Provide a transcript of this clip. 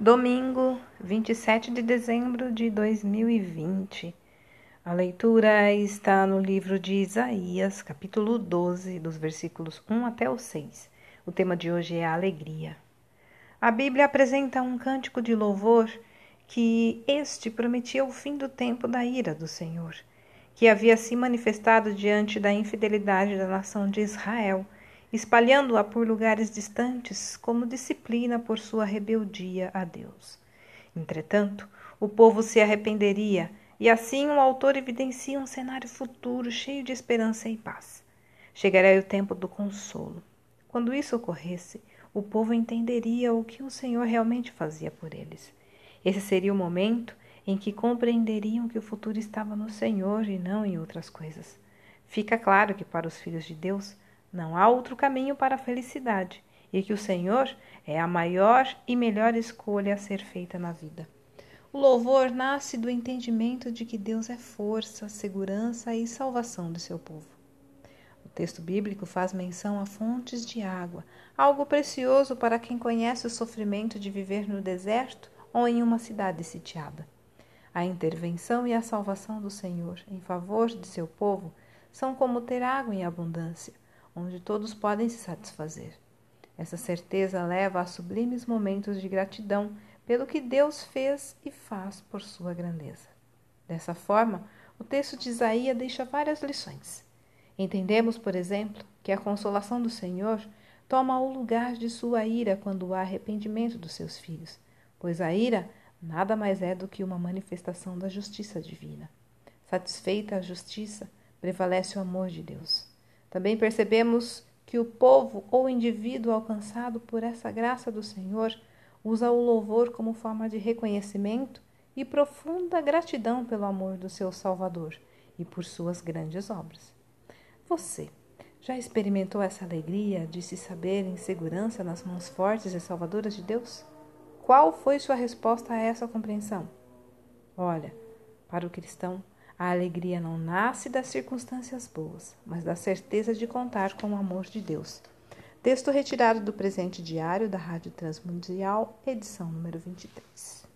Domingo, 27 de dezembro de 2020. A leitura está no livro de Isaías, capítulo 12, dos versículos 1 até o 6. O tema de hoje é a alegria. A Bíblia apresenta um cântico de louvor que este prometia o fim do tempo da ira do Senhor, que havia se manifestado diante da infidelidade da nação de Israel espalhando-a por lugares distantes como disciplina por sua rebeldia a Deus. Entretanto, o povo se arrependeria, e assim o autor evidencia um cenário futuro cheio de esperança e paz. Chegaria o tempo do consolo. Quando isso ocorresse, o povo entenderia o que o Senhor realmente fazia por eles. Esse seria o momento em que compreenderiam que o futuro estava no Senhor e não em outras coisas. Fica claro que para os filhos de Deus, não há outro caminho para a felicidade e que o Senhor é a maior e melhor escolha a ser feita na vida. O louvor nasce do entendimento de que Deus é força, segurança e salvação de seu povo. O texto bíblico faz menção a fontes de água, algo precioso para quem conhece o sofrimento de viver no deserto ou em uma cidade sitiada. A intervenção e a salvação do Senhor em favor de seu povo são como ter água em abundância onde todos podem se satisfazer. Essa certeza leva a sublimes momentos de gratidão pelo que Deus fez e faz por sua grandeza. Dessa forma, o texto de Isaías deixa várias lições. Entendemos, por exemplo, que a consolação do Senhor toma o lugar de sua ira quando há arrependimento dos seus filhos, pois a ira nada mais é do que uma manifestação da justiça divina. Satisfeita a justiça, prevalece o amor de Deus. Também percebemos que o povo ou indivíduo alcançado por essa graça do Senhor usa o louvor como forma de reconhecimento e profunda gratidão pelo amor do seu Salvador e por suas grandes obras. Você já experimentou essa alegria de se saber em segurança nas mãos fortes e salvadoras de Deus? Qual foi sua resposta a essa compreensão? Olha, para o cristão, a alegria não nasce das circunstâncias boas, mas da certeza de contar com o amor de Deus. Texto retirado do presente diário da Rádio Transmundial, edição número 23.